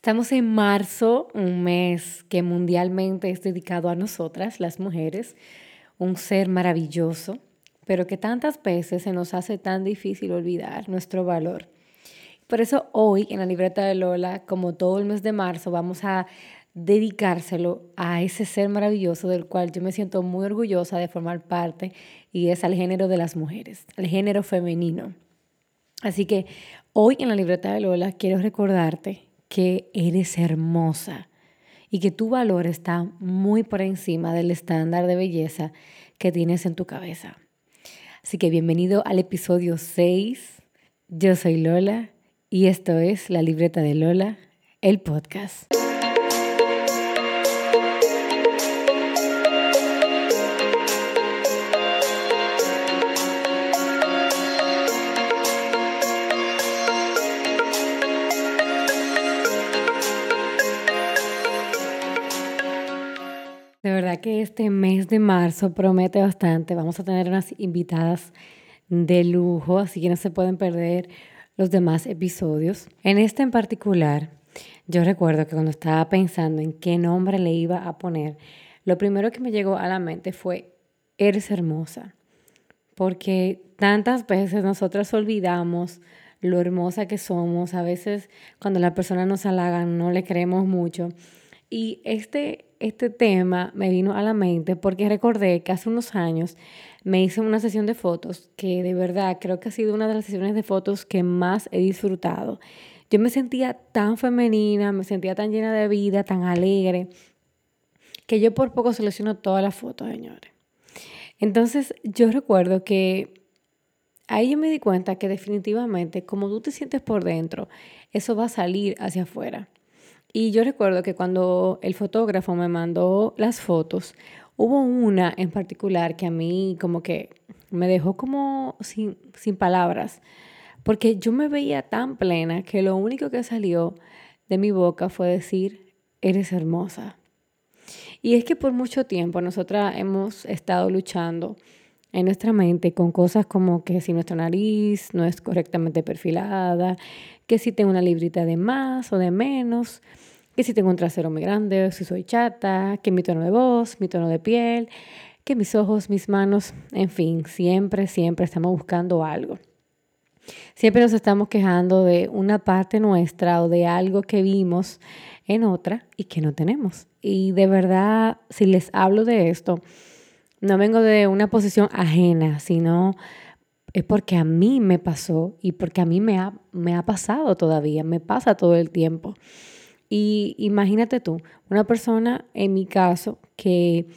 Estamos en marzo, un mes que mundialmente es dedicado a nosotras, las mujeres, un ser maravilloso, pero que tantas veces se nos hace tan difícil olvidar nuestro valor. Por eso hoy en la libreta de Lola, como todo el mes de marzo, vamos a dedicárselo a ese ser maravilloso del cual yo me siento muy orgullosa de formar parte y es al género de las mujeres, al género femenino. Así que hoy en la libreta de Lola quiero recordarte que eres hermosa y que tu valor está muy por encima del estándar de belleza que tienes en tu cabeza. Así que bienvenido al episodio 6. Yo soy Lola y esto es La Libreta de Lola, el podcast. Este mes de marzo promete bastante. Vamos a tener unas invitadas de lujo, así que no se pueden perder los demás episodios. En este en particular, yo recuerdo que cuando estaba pensando en qué nombre le iba a poner, lo primero que me llegó a la mente fue, eres hermosa. Porque tantas veces nosotras olvidamos lo hermosa que somos. A veces cuando la persona nos halaga no le creemos mucho. Y este este tema me vino a la mente porque recordé que hace unos años me hice una sesión de fotos que de verdad creo que ha sido una de las sesiones de fotos que más he disfrutado. Yo me sentía tan femenina, me sentía tan llena de vida, tan alegre, que yo por poco selecciono todas las fotos, señores. Entonces yo recuerdo que ahí yo me di cuenta que definitivamente como tú te sientes por dentro, eso va a salir hacia afuera. Y yo recuerdo que cuando el fotógrafo me mandó las fotos, hubo una en particular que a mí como que me dejó como sin, sin palabras, porque yo me veía tan plena que lo único que salió de mi boca fue decir, eres hermosa. Y es que por mucho tiempo nosotras hemos estado luchando en nuestra mente con cosas como que si nuestra nariz no es correctamente perfilada, que si tengo una librita de más o de menos, que si tengo un trasero muy grande, si soy chata, que mi tono de voz, mi tono de piel, que mis ojos, mis manos, en fin, siempre, siempre estamos buscando algo. Siempre nos estamos quejando de una parte nuestra o de algo que vimos en otra y que no tenemos. Y de verdad, si les hablo de esto, no vengo de una posición ajena, sino es porque a mí me pasó y porque a mí me ha, me ha pasado todavía, me pasa todo el tiempo. Y imagínate tú, una persona, en mi caso, que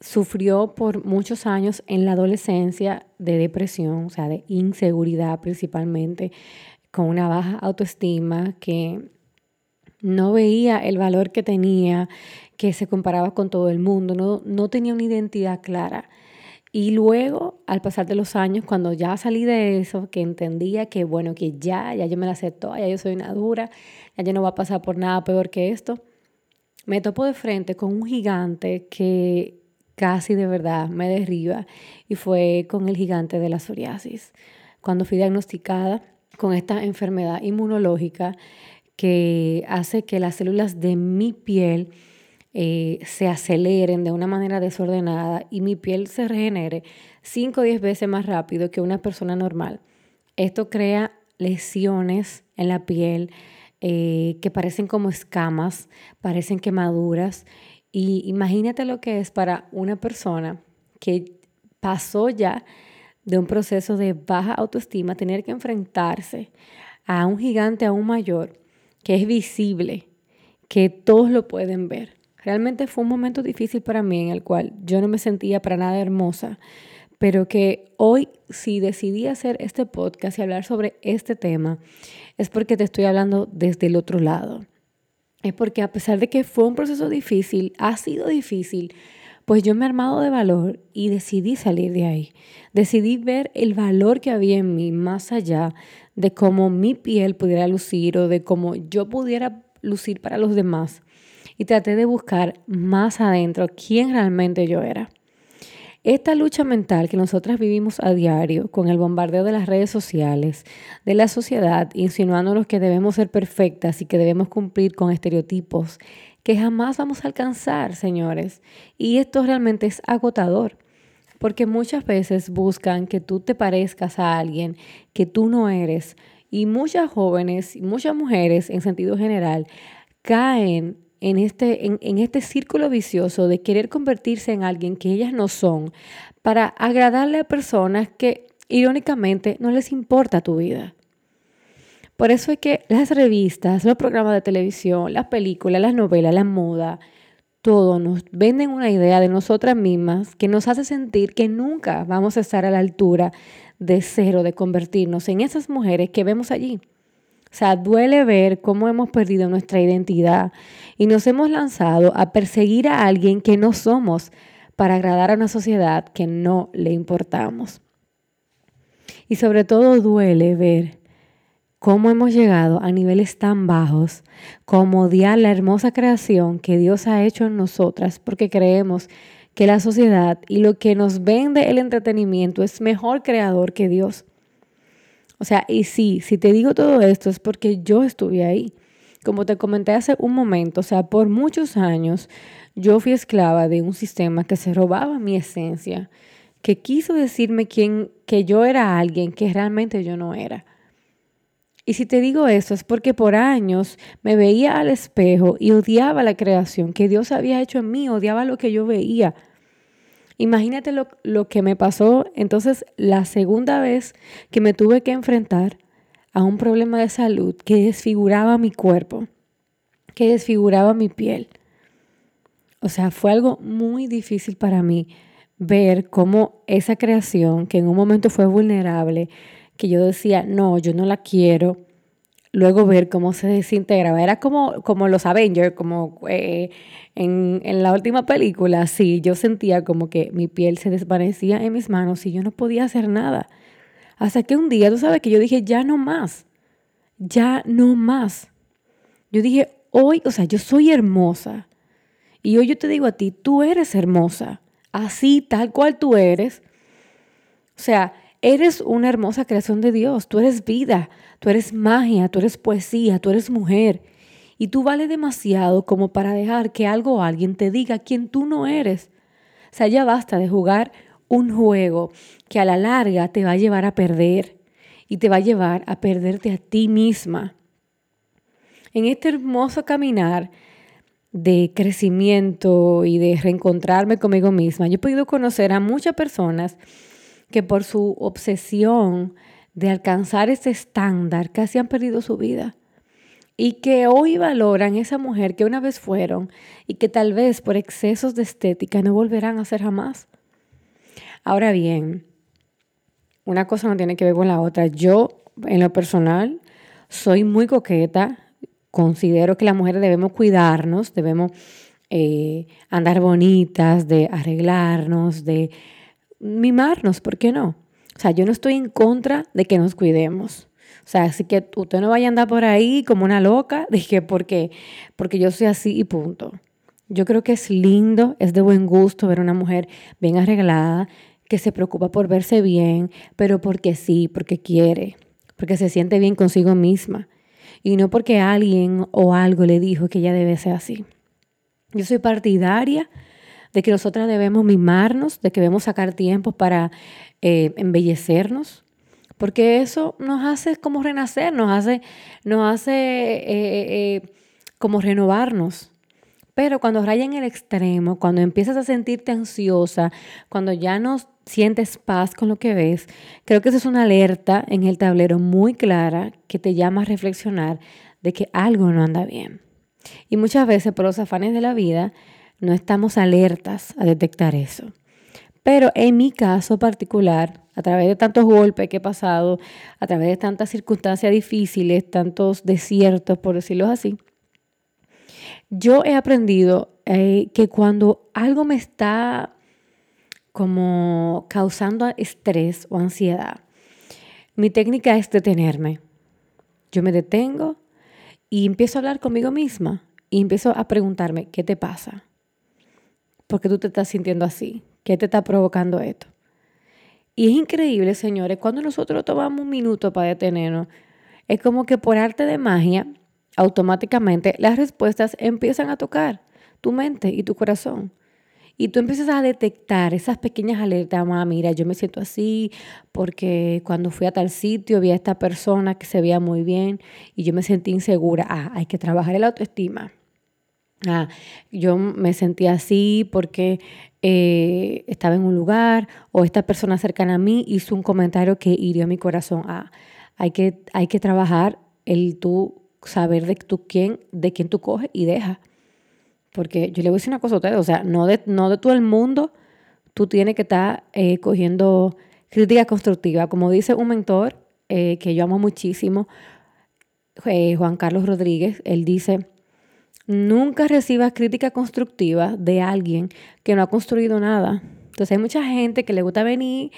sufrió por muchos años en la adolescencia de depresión, o sea, de inseguridad principalmente, con una baja autoestima, que no veía el valor que tenía, que se comparaba con todo el mundo, no, no tenía una identidad clara. Y luego, al pasar de los años, cuando ya salí de eso, que entendía que, bueno, que ya, ya yo me la acepto, ya yo soy una dura, ya yo no voy a pasar por nada peor que esto, me topo de frente con un gigante que casi de verdad me derriba y fue con el gigante de la psoriasis. Cuando fui diagnosticada con esta enfermedad inmunológica que hace que las células de mi piel eh, se aceleren de una manera desordenada y mi piel se regenere 5 o 10 veces más rápido que una persona normal. Esto crea lesiones en la piel eh, que parecen como escamas, parecen quemaduras. Y imagínate lo que es para una persona que pasó ya de un proceso de baja autoestima, tener que enfrentarse a un gigante aún mayor que es visible, que todos lo pueden ver. Realmente fue un momento difícil para mí en el cual yo no me sentía para nada hermosa, pero que hoy si decidí hacer este podcast y hablar sobre este tema es porque te estoy hablando desde el otro lado. Es porque a pesar de que fue un proceso difícil, ha sido difícil, pues yo me he armado de valor y decidí salir de ahí. Decidí ver el valor que había en mí más allá de cómo mi piel pudiera lucir o de cómo yo pudiera lucir para los demás y traté de buscar más adentro quién realmente yo era. esta lucha mental que nosotras vivimos a diario con el bombardeo de las redes sociales, de la sociedad, insinuándonos que debemos ser perfectas y que debemos cumplir con estereotipos que jamás vamos a alcanzar, señores. Y esto realmente es agotador, porque muchas veces buscan que tú te parezcas a alguien que tú no eres. Y muchas jóvenes muchas mujeres, en sentido general, caen en este, en, este círculo vicioso de querer convertirse en alguien que ellas no son para agradarle a personas que irónicamente no les importa tu vida. Por eso es que las revistas, los programas de televisión, las películas, las novelas, la moda, todo nos venden una idea de nosotras mismas que nos hace sentir que nunca vamos a estar a la altura de cero, de convertirnos en esas mujeres que vemos allí. O sea, duele ver cómo hemos perdido nuestra identidad y nos hemos lanzado a perseguir a alguien que no somos para agradar a una sociedad que no le importamos. Y sobre todo duele ver cómo hemos llegado a niveles tan bajos como odiar la hermosa creación que Dios ha hecho en nosotras porque creemos que la sociedad y lo que nos vende el entretenimiento es mejor creador que Dios. O sea, y sí, si te digo todo esto es porque yo estuve ahí. Como te comenté hace un momento, o sea, por muchos años yo fui esclava de un sistema que se robaba mi esencia, que quiso decirme quién, que yo era alguien que realmente yo no era. Y si te digo eso es porque por años me veía al espejo y odiaba la creación que Dios había hecho en mí, odiaba lo que yo veía. Imagínate lo, que me pasó entonces la segunda vez que me tuve que enfrentar a un problema de salud que desfiguraba mi cuerpo, que desfiguraba mi piel. O sea, fue algo muy difícil para mí ver cómo esa creación, que en un momento fue vulnerable, que yo decía, no, yo no la quiero, luego ver cómo se desintegraba. Era como, como los Avengers, como eh, en, en, la última película, sí, yo sentía como que mi piel se desvanecía en mis manos y yo no podía hacer nada. Hasta que un día, tú sabes que yo dije, ya no más, ya no más. Yo dije, hoy, o sea, yo soy hermosa. Y hoy yo te digo a ti, tú eres hermosa, así, tal cual tú eres. O sea, Eres una hermosa creación de Dios, tú eres vida, tú eres magia, tú eres poesía, tú eres mujer. Y tú vales demasiado como para dejar que algo o alguien te diga quién tú no eres. O sea, ya basta de jugar un juego que a la larga te va a llevar a perder y te va a llevar a perderte a ti misma. En este hermoso caminar de crecimiento y de reencontrarme conmigo misma, yo he podido conocer a muchas personas que por su obsesión de alcanzar ese estándar casi han perdido su vida y que hoy valoran esa mujer que una vez fueron y que tal vez por excesos de estética no volverán a ser jamás. Ahora bien, una cosa no tiene que ver con la otra. Yo, en lo personal, soy muy coqueta. Considero que las mujeres debemos cuidarnos, debemos eh, andar bonitas, de arreglarnos, de mimarnos, ¿por qué no? O sea, yo no estoy en contra de que nos cuidemos. O sea, así que usted no vaya a andar por ahí como una loca, dije, ¿por qué? Porque yo soy así y punto. Yo creo que es lindo, es de buen gusto ver a una mujer bien arreglada, que se preocupa por verse bien, pero porque sí, porque quiere, porque se siente bien consigo misma y no porque alguien o algo le dijo que ella debe ser así. Yo soy partidaria de que nosotras debemos mimarnos, de que debemos sacar tiempo para eh, embellecernos, porque eso nos hace como renacer, nos hace, nos hace eh, eh, como renovarnos. Pero cuando raya en el extremo, cuando empiezas a sentirte ansiosa, cuando ya no sientes paz con lo que ves, creo que esa es una alerta en el tablero muy clara que te llama a reflexionar de que algo no anda bien. Y muchas veces por los afanes de la vida no estamos alertas a detectar eso. Pero en mi caso particular, a través de tantos golpes que he pasado, a través de tantas circunstancias difíciles, tantos desiertos, por decirlo así, yo he aprendido eh, que cuando algo me está como causando estrés o ansiedad, mi técnica es detenerme. Yo me detengo y empiezo a hablar conmigo misma y empiezo a preguntarme, ¿qué te pasa? ¿Por qué tú te estás sintiendo así? ¿Qué te está provocando esto? Y es increíble, señores, cuando nosotros tomamos un minuto para detenernos, es como que por arte de magia, automáticamente las respuestas empiezan a tocar tu mente y tu corazón. Y tú empiezas a detectar esas pequeñas alertas, ah, mira, yo me siento así porque cuando fui a tal sitio vi a esta persona que se veía muy bien y yo me sentí insegura. Ah, hay que trabajar el autoestima. Ah, yo me sentí así porque eh, estaba en un lugar o esta persona cercana a mí hizo un comentario que hirió mi corazón. Ah, hay que, hay que trabajar el tú saber de, tú quién, de quién tú coges y dejas. Porque yo le voy a decir una cosa a ustedes, o sea, no de, no de todo el mundo tú tienes que estar eh, cogiendo crítica constructiva. Como dice un mentor eh, que yo amo muchísimo, Juan Carlos Rodríguez, él dice, nunca recibas crítica constructiva de alguien que no ha construido nada. Entonces hay mucha gente que le gusta venir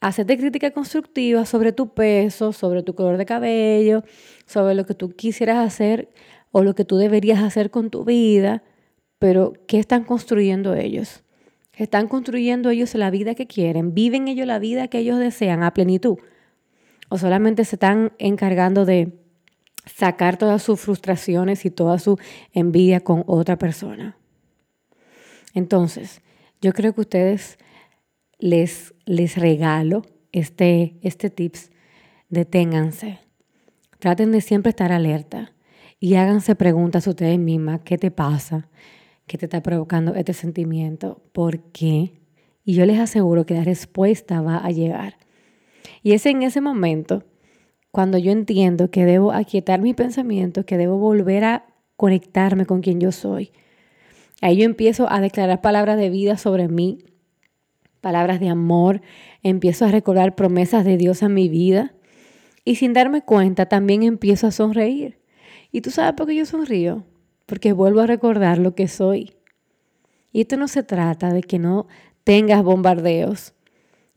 a hacerte crítica constructiva sobre tu peso, sobre tu color de cabello, sobre lo que tú quisieras hacer o lo que tú deberías hacer con tu vida pero ¿qué están construyendo ellos? ¿Están construyendo ellos la vida que quieren? ¿Viven ellos la vida que ellos desean a plenitud? ¿O solamente se están encargando de sacar todas sus frustraciones y toda su envidia con otra persona? Entonces, yo creo que ustedes les, les regalo este, este tips. Deténganse. Traten de siempre estar alerta y háganse preguntas ustedes mismas. ¿Qué te pasa? que te está provocando este sentimiento. ¿Por qué? Y yo les aseguro que la respuesta va a llegar. Y es en ese momento cuando yo entiendo que debo aquietar mis pensamientos, que debo volver a conectarme con quien yo soy. Ahí yo empiezo a declarar palabras de vida sobre mí, palabras de amor, empiezo a recordar promesas de Dios en mi vida y sin darme cuenta también empiezo a sonreír. ¿Y tú sabes por qué yo sonrío? porque vuelvo a recordar lo que soy. Y esto no se trata de que no tengas bombardeos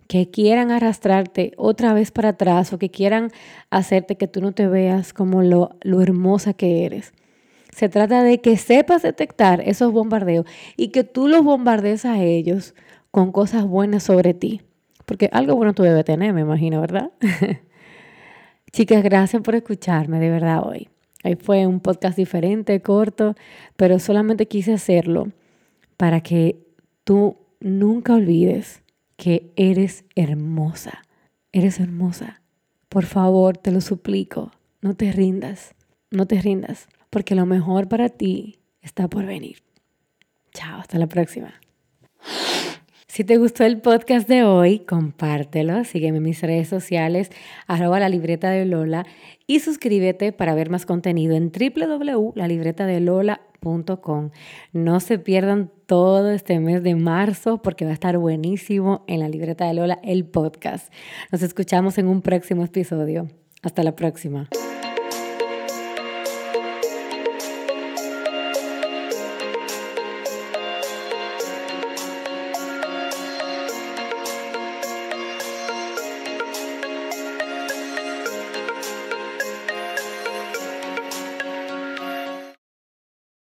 que quieran arrastrarte otra vez para atrás o que quieran hacerte que tú no te veas como lo, lo hermosa que eres. Se trata de que sepas detectar esos bombardeos y que tú los bombardees a ellos con cosas buenas sobre ti. Porque algo bueno tú debes tener, me imagino, ¿verdad? Chicas, gracias por escucharme de verdad hoy. Ahí fue un podcast diferente, corto, pero solamente quise hacerlo para que tú nunca olvides que eres hermosa. Eres hermosa. Por favor, te lo suplico, no te rindas, no te rindas, porque lo mejor para ti está por venir. Chao, hasta la próxima. Si te gustó el podcast de hoy, compártelo, sígueme en mis redes sociales, arroba la libreta de Lola y suscríbete para ver más contenido en www.lalibretadelola.com. No se pierdan todo este mes de marzo porque va a estar buenísimo en la libreta de Lola el podcast. Nos escuchamos en un próximo episodio. Hasta la próxima.